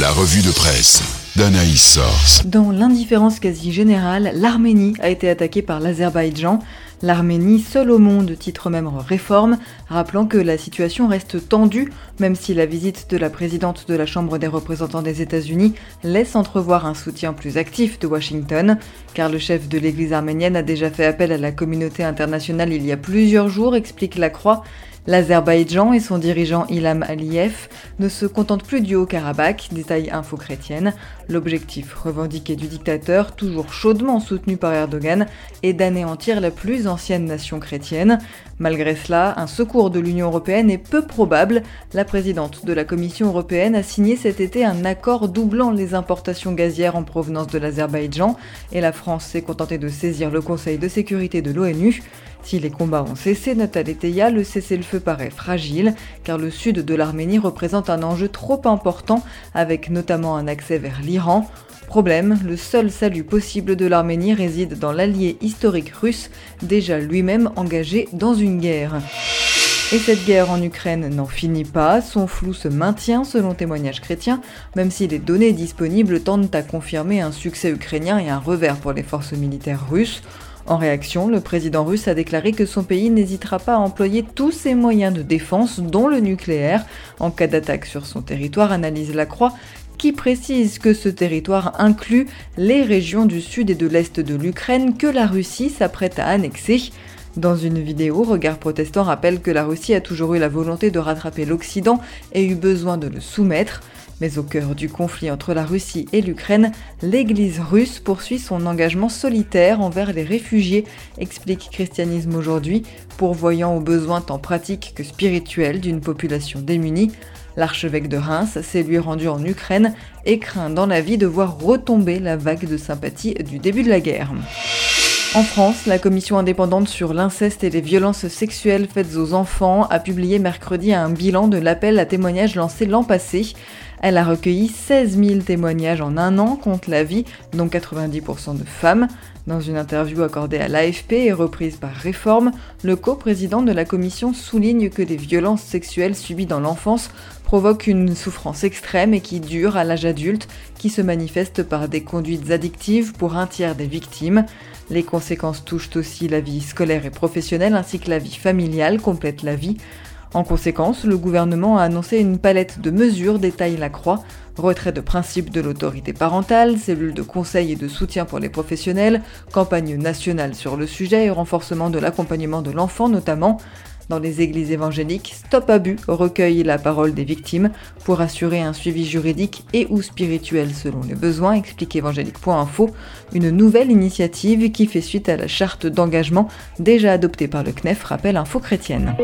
La revue de presse d'Anaïs Source. Dans l'indifférence quasi générale, l'Arménie a été attaquée par l'Azerbaïdjan. L'Arménie, seule au monde, titre même réforme, rappelant que la situation reste tendue, même si la visite de la présidente de la Chambre des représentants des États-Unis laisse entrevoir un soutien plus actif de Washington, car le chef de l'Église arménienne a déjà fait appel à la communauté internationale il y a plusieurs jours, explique la Croix. L'Azerbaïdjan et son dirigeant Ilham Aliyev ne se contentent plus du Haut-Karabakh, détaille Info Chrétienne. L'objectif revendiqué du dictateur, toujours chaudement soutenu par Erdogan, est d'anéantir la plus ancienne nation chrétienne. Malgré cela, un secours de l'Union européenne est peu probable. La présidente de la Commission européenne a signé cet été un accord doublant les importations gazières en provenance de l'Azerbaïdjan et la France s'est contentée de saisir le Conseil de sécurité de l'ONU. Si les combats ont cessé, note Aletheia, le cessez-le-feu paraît fragile, car le sud de l'Arménie représente un enjeu trop important, avec notamment un accès vers l'Iran. Problème, le seul salut possible de l'Arménie réside dans l'allié historique russe, déjà lui-même engagé dans une guerre. Et cette guerre en Ukraine n'en finit pas, son flou se maintient selon témoignages chrétiens, même si les données disponibles tendent à confirmer un succès ukrainien et un revers pour les forces militaires russes. En réaction, le président russe a déclaré que son pays n'hésitera pas à employer tous ses moyens de défense, dont le nucléaire, en cas d'attaque sur son territoire, analyse la Croix, qui précise que ce territoire inclut les régions du sud et de l'est de l'Ukraine que la Russie s'apprête à annexer. Dans une vidéo, Regard Protestant rappelle que la Russie a toujours eu la volonté de rattraper l'Occident et eu besoin de le soumettre. Mais au cœur du conflit entre la Russie et l'Ukraine, l'Église russe poursuit son engagement solitaire envers les réfugiés, explique Christianisme aujourd'hui, pourvoyant aux besoins tant pratiques que spirituels d'une population démunie. L'archevêque de Reims s'est lui rendu en Ukraine et craint dans la vie de voir retomber la vague de sympathie du début de la guerre. En France, la commission indépendante sur l'inceste et les violences sexuelles faites aux enfants a publié mercredi un bilan de l'appel à témoignages lancé l'an passé. Elle a recueilli 16 000 témoignages en un an contre la vie, dont 90% de femmes. Dans une interview accordée à l'AFP et reprise par Réforme, le co-président de la commission souligne que les violences sexuelles subies dans l'enfance provoquent une souffrance extrême et qui dure à l'âge adulte, qui se manifeste par des conduites addictives pour un tiers des victimes. Les conséquences touchent aussi la vie scolaire et professionnelle ainsi que la vie familiale, complète la vie. En conséquence, le gouvernement a annoncé une palette de mesures, détaille la Croix, retrait de principe de l'autorité parentale, cellule de conseil et de soutien pour les professionnels, campagne nationale sur le sujet et renforcement de l'accompagnement de l'enfant notamment. Dans les églises évangéliques, Stop Abus recueille la parole des victimes pour assurer un suivi juridique et ou spirituel selon les besoins, explique évangélique.info, une nouvelle initiative qui fait suite à la charte d'engagement déjà adoptée par le CNEF, rappelle Info Chrétienne.